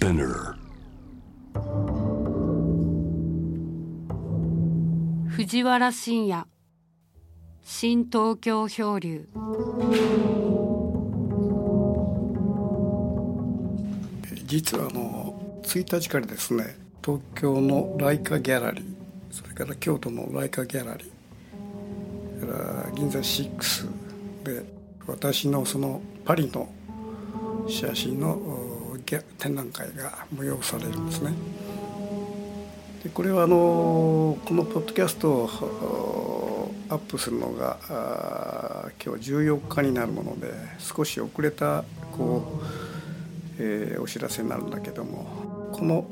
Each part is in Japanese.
Spinner. 藤原信也。新東京漂流。実はあの1日からですね東京のライカギャラリーそれから京都のライカギャラリーそれから銀座6で私のそのパリの写真の展覧会が催されるんですね。でこれはあのこのポッドキャストをアップするのが今日14日になるもので少し遅れたこう、えー、お知らせになるんだけどもこの、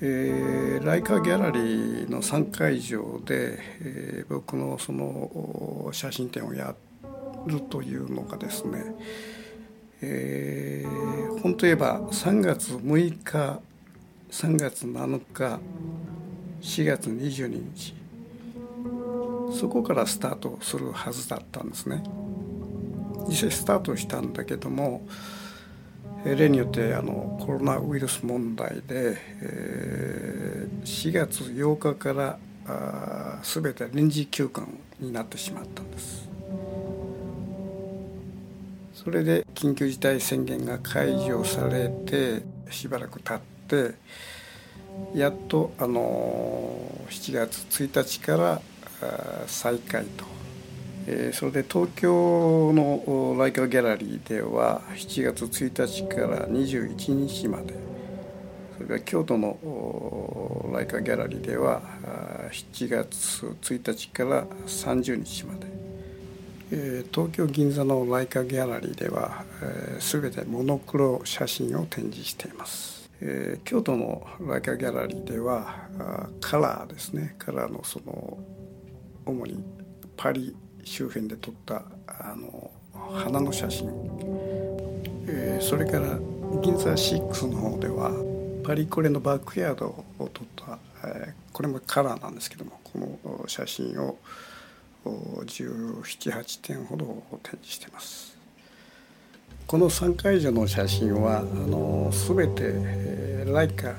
えー、ライカギャラリーの3会場で、えー、僕のその写真展をやるというのがですね、え、本当言えば3月6日3月7日4月22日そこからスタートするはずだったんですね。実際スタートしたんだけども例によってあのコロナウイルス問題で、えー、4月8日からあ全て臨時休館になってしまったんです。それで緊急事態宣言が解除されてしばらく経ってやっとあの7月1日から再開と、えー、それで東京のライカギャラリーでは7月1日から21日までそれから京都のライカギャラリーでは7月1日から30日まで、東京銀座のライカギャラリーでは、全てモノクロ写真を展示しています。京都のライカギャラリーではカラーですねカラーのその主にパリ周辺で撮ったあの花の写真、それから銀座6の方ではパリコレのバックヤードを撮った、これもカラーなんですけどもこの写真を1718点ほど展示しています。この3会場の写真はあの全てライカ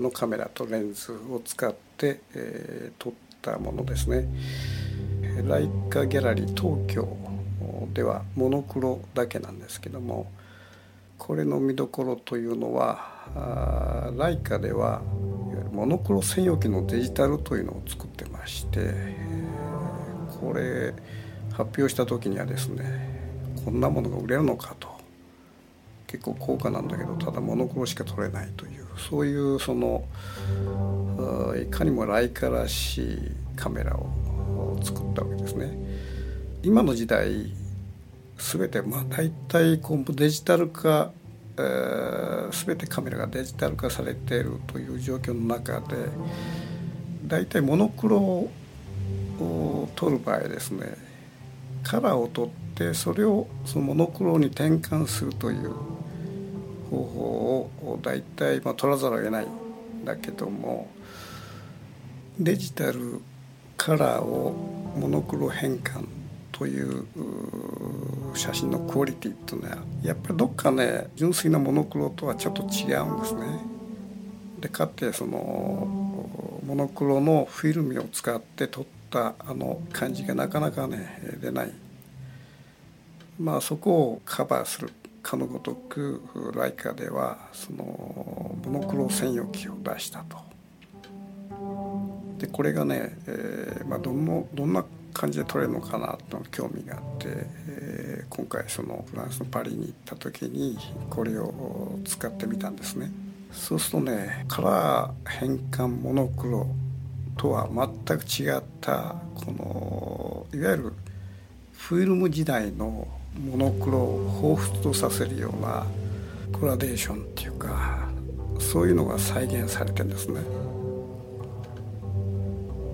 のカメラとレンズを使って、えー、撮ったものですね。ライカギャラリー東京ではモノクロだけなんですけどもこれの見どころというのはライカではいわゆるモノクロ専用機のデジタルというのを作ってましてこれ発表した時にはですねこんなものが売れるのかと結構高価なんだけどただモノクロしか撮れないというそういうそのいかにもライカらしいカメラを作ったわけですね。今の時代全てまあ大体こうデジタル化、えー、全てカメラがデジタル化されているという状況の中で大体モノクロを撮る場合ですねカラーを撮ってそれをそのモノクロに転換するという方法を大体まあ取らざるを得ないんだけどもデジタルカラーをモノクロ変換という写真のクオリティっていうのはやっぱりどっかね純粋なモノクロとはちょっと違うんですね。でかってそのモノクロのフィルムを使って撮ったあの感じがなかなかね出ないまあ、そこをカバーするかのごとくライカではそのモノクロ専用機を出したと。でこれがね、えーまあ、どのどんな感じで撮れるのかなと興味があって、えー、今回そのフランスのパリに行った時にこれを使ってみたんですね。そうするとねカラー変換モノクロとは全く違ったこのいわゆるフィルム時代のモノクロを彷彿とさせるようなグラデーションっていうかそういうのが再現されてんですね。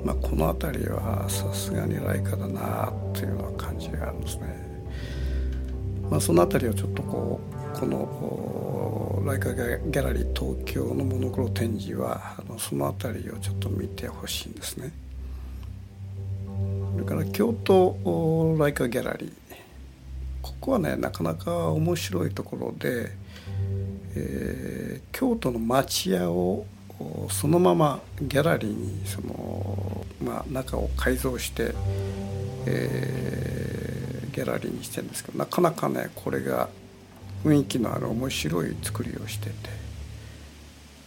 まあ、この辺りはさすがにライカだなっていうような感じがあるんですね。まあ、その辺りをちょっとこうこのライカギャラリー東京のモノクロ展示はあのその辺りをちょっと見てほしいんですね。それから京都ライカギャラリーここはねなかなか面白いところで、えー、京都の町屋をそのままギャラリーにその、まあ、中を改造して、えー、ギャラリーにしてるんですけどなかなかねこれが雰囲気のある面白い作りをしてて。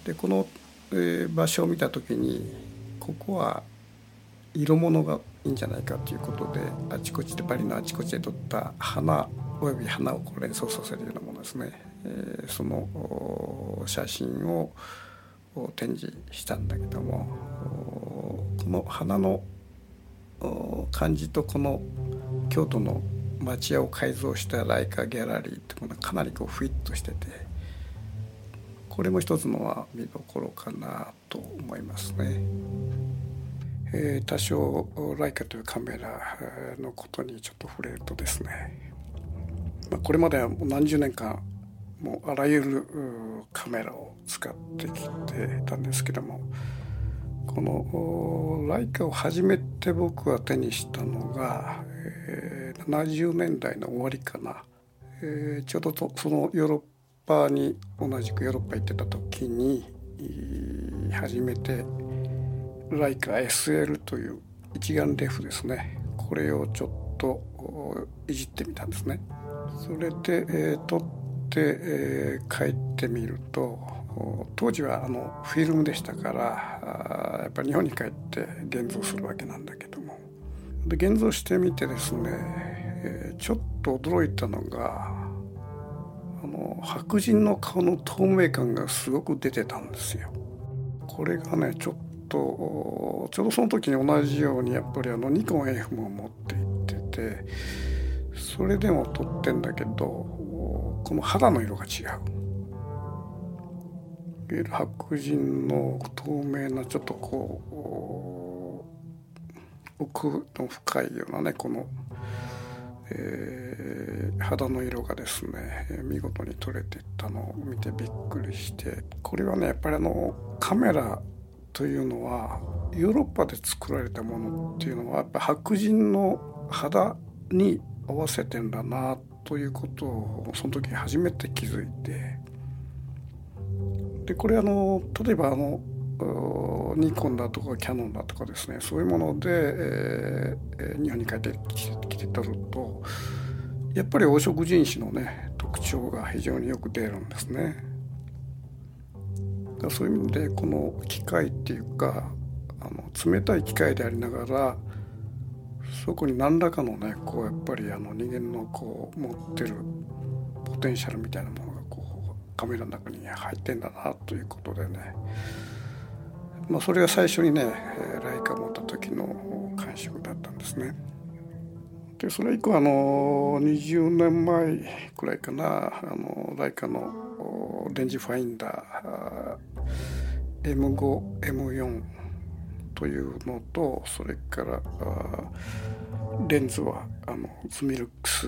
でこの、えー、場所を見た時にここは色物がいいんじゃないかということであちこちでパリのあちこちで撮った花および花をこう連想させるようなものですね、えー、その写真を展示したんだけどもこの花の感じとこの京都の町屋を改造したライカギャラリーってものはかなりこうフィットしててこれも一つのは見どころかなと思いますね。えー、多少ライカというカメラのことにちょっと触れるとですね、まあ、これまでは何十年間もうあらゆるカメラを使ってきてたんですけどもこのライカを初めて僕は手にしたのが、えー、70年代の終わりかな、えー、ちょうどとそのヨーロッパに同じくヨーロッパ行ってた時に初めてライカ SL という一眼レフですね。これをちょっといじってみたんですね。それで、えー、撮って、えー、帰ってみると当時はあのフィルムでしたからやっぱり日本に帰って現像するわけなんだけど。で現像してみてですね、えー、ちょっと驚いたのがあの白人の顔の透明感がすごく出てたんですよ。これがねちょっとちょうどその時に同じようにやっぱりあのニコン F も持って行っててそれでも撮ってんだけどこの肌の色が違う。白人の透明なちょっとこう奥の深いようなねこの、えー、肌の色がですね見事に撮れていったのを見てびっくりしてこれはねやっぱりあのカメラというのはヨーロッパで作られたものっていうのはやっぱ白人の肌に合わせてんだなということをその時初めて気づいてでこれあの例えばあのニコンだとかキャノンだとかですねそういうもので、えー、日本に帰ってきて撮るとやっぱり黄色人種のね特徴が非常によく出るんですね。そういう意味でこの機械っていうかあの冷たい機械でありながらそこに何らかのねこうやっぱりあの人間のこう持ってるポテンシャルみたいなものがこうカメラの中に入ってんだなということでねまあそれが最初にねライカ持った時の感触だったんですね。でそれ以降あの20年前くらいかなあのライカのレンジファインダー M5M4 というのとそれからレンズはあのズミルックス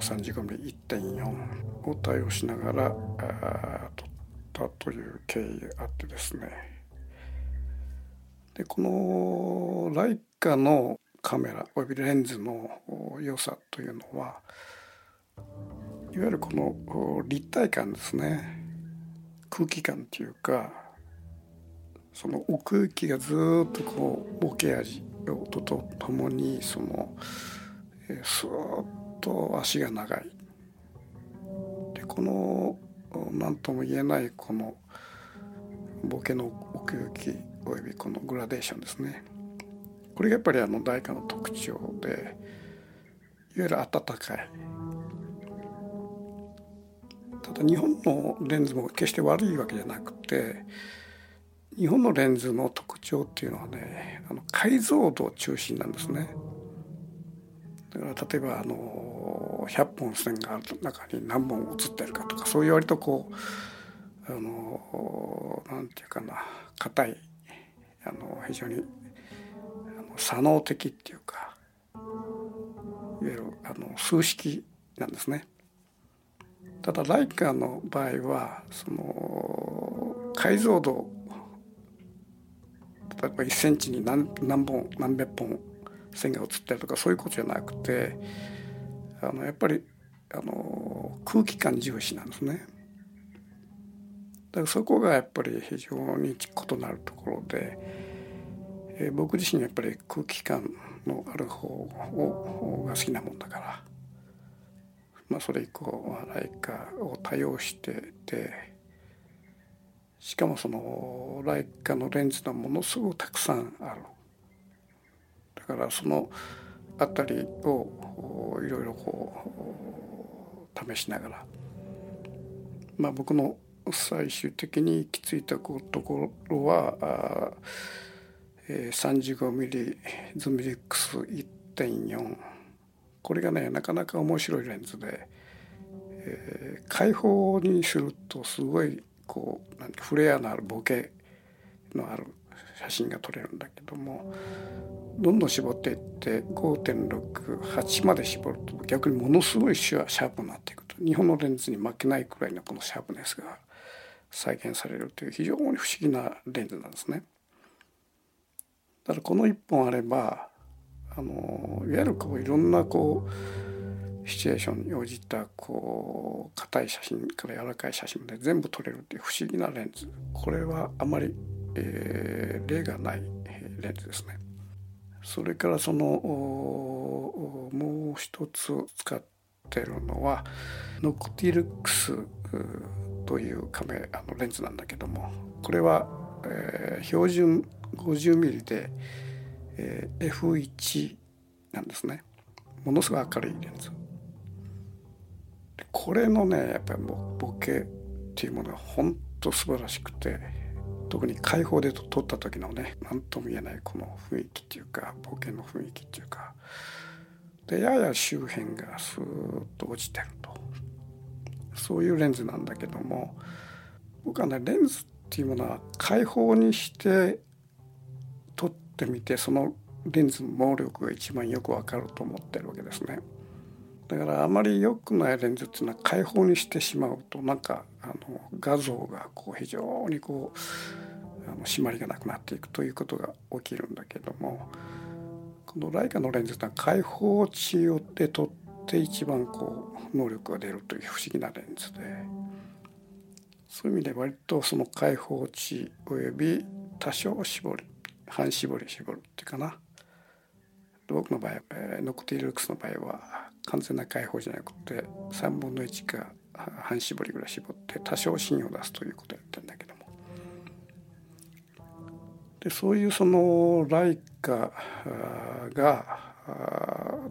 35mm1.4 を対応しながら撮ったという経緯があってですねでこのライカのカメラおよびレンズの良さというのはいわゆるこの立体感ですね。空気感っていうかその奥行きがずっとこうボケ味ととともにそのスーッと足が長い。でこの何とも言えないこのボケの奥行きおよびこのグラデーションですねこれがやっぱりあの大化の特徴でいわゆる温かいただ日本のレンズも決して悪いわけじゃなくて日本のレンズの特徴っていうのはねあの解像度中心なんですね。だから例えばあの100本線がある中に何本写ってるかとかそういう割とこうあのなんていうかな硬いあの非常に左脳的っていうかいわゆるあの数式なんですね。ただライカの場合はその解像度例えば1センチに何何本何百本線が写ってるとかそういうことじゃなくてあのやっぱりあの空気感重視なんですね。だからそこがやっぱり非常に異なるところで、えー、僕自身やっぱり空気感のある方をが好きなもんだから、まあ、それ以降ライカを多用しててしかもそのライカのレンズがものすごくたくさんある。だからその辺りをいろいろこう試しながらまあ僕の最終的に行き着いたところはえー、35mm ズミリックス1.4これがねなかなか面白いレンズで、えー、開放にするとすごいこうなんフレアのあるボケのある写真が撮れるんだけどもどんどん絞っていって5.68まで絞ると逆にものすごいシャープになっていくと。日本のレンズに負けないくらいのこのシャープネスが再現されるという非常に不思議なレンズなんですね。だからこの1本あればあのいわゆるこういろんなこうシチュエーションに応じたこう硬い写真から柔らかい写真まで全部撮れるっていう不思議なレンズこれはあまり、えー、例がないレンズですね。それからそのもう一つ使ってるのはノクティルックスというカメあのレンズなんだけどもこれは、えー、標準 50mm で、えー、F1 なんですね。ものすごい明るいレンズ。これのねやっぱりもうボケっていうものが本当素晴らしくて特に開放で撮った時のね何とも言えないこの雰囲気っていうかボケの雰囲気っていうかでやや周辺がスーッと落ちてると。そういうレンズなんだけども僕はねレンズっていうものは開放にして撮ってみてそのレンズの毛力が一番よくわかると思ってるわけですね。だからあまり良くないレンズっていうのは開放にしてしまうとなんかあの画像がこう非常にこうあの締まりがなくなっていくということが起きるんだけどもこのライカのレンズってのは開放値で撮って一番こう能力が出るという不思議なレンズで。そういう意味で割とその開放値および多少絞り半絞り絞るっていうかな。僕の場合、ノクティルクスの場合は完全な開放じゃなくて3分の1か半絞りぐらい絞って多少芯を出すということをやってるんだけども。でそういうそのライカが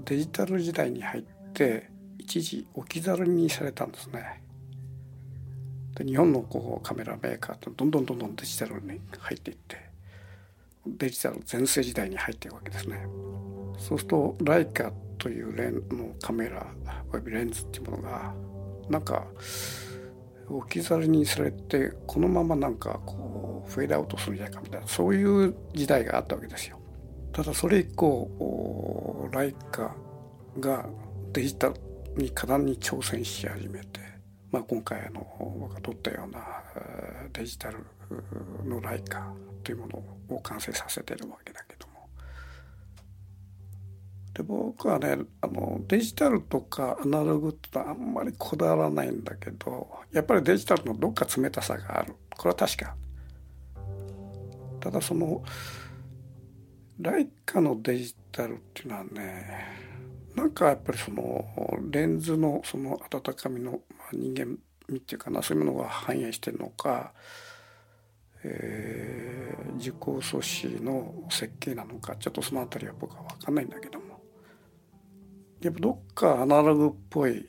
デジタル時代に入って一時置き去りにされたんですね。で日本のこうカメラメーカーってどんどんどんどんデジタルに入っていってデジタル全盛時代に入っているわけですね。そうするとライカというレンのカメラおよびレンズっていうものがなんか置き去りにされてこのままなんかこうフェードアウトするんじゃないかみたいなそういう時代があったわけですよ。ただそれ以降ライカがデジタルに果断に挑戦し始めて、まあ、今回の僕が撮ったようなデジタルのライカというものを完成させてるわけだけども。で僕はねあのデジタルとかアナログってあんまりこだわらないんだけどやっぱりデジタルのどっか冷たさがある。これは確か。ただそのライカのデジタルっていうのはねなんかやっぱりそのレンズのその温かみの、まあ、人間味っていうかなそういうものが反映してるのかえー、受講素子の設計なのかちょっとその辺りは僕は分かんないんだけどもやっぱどっかアナログっぽい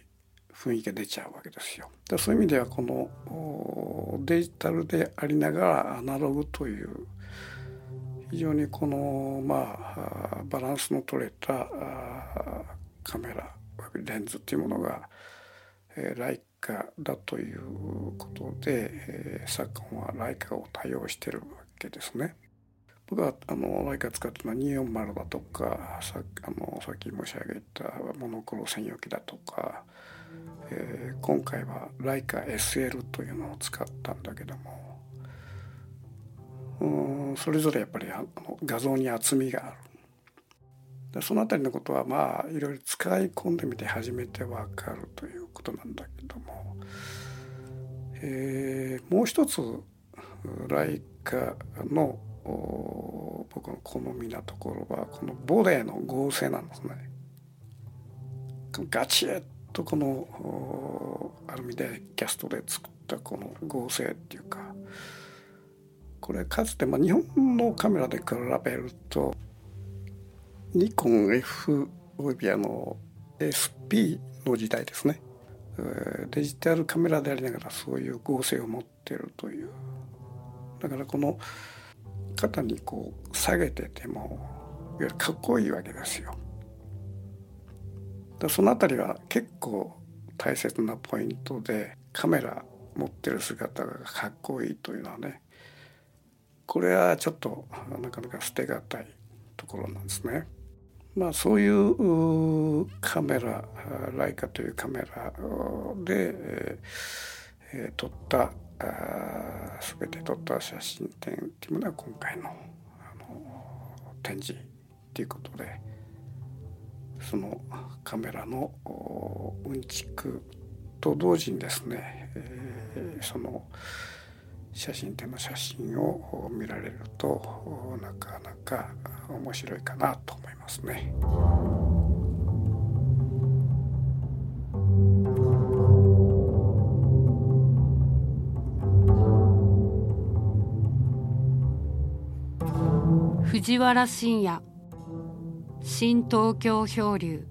雰囲気が出ちゃうわけですよ。でそういう意味ではこのデジタルでありながらアナログという非常にこのまあバランスの取れたカメラレンズっていうものが、えー、ライカだということで、えー、昨今はライカを多用してるわけですね。僕はあのライカ使ってるのは240だとかさあのさっき申し上げたモノクロ専用機だとか、えー、今回はライカ SL というのを使ったんだけどもうんそれぞれやっぱりあの画像に厚みがあるでその辺りのことはまあいろいろ使い込んでみて初めてわかるということなんだけども、えー、もう一つライカの僕の好みなところはこのボレーの合成なんですね。ガチッとこのアルミでキャストで作ったこの合成っていうかこれかつてまあ日本のカメラで比べるとニコン F およびあの SP の時代ですねデジタルカメラでありながらそういう合成を持ってるというだからこの肩にこう下げててもいわゆるかっこいいわけですよ。その辺りは結構大切なポイントでカメラ持ってる姿がかっこいいというのはねこれはちょっとなかなか捨てがたいところなんですね。まあそういうカメラライカというカメラで、えー、撮った全て撮った写真展っていうものは今回のあの展示っていうことでそのカメラのうんちくと同時にですね、えー、その写真展の写真を見られるとなかなか面白いかなと思いますね。藤原信也新東京漂流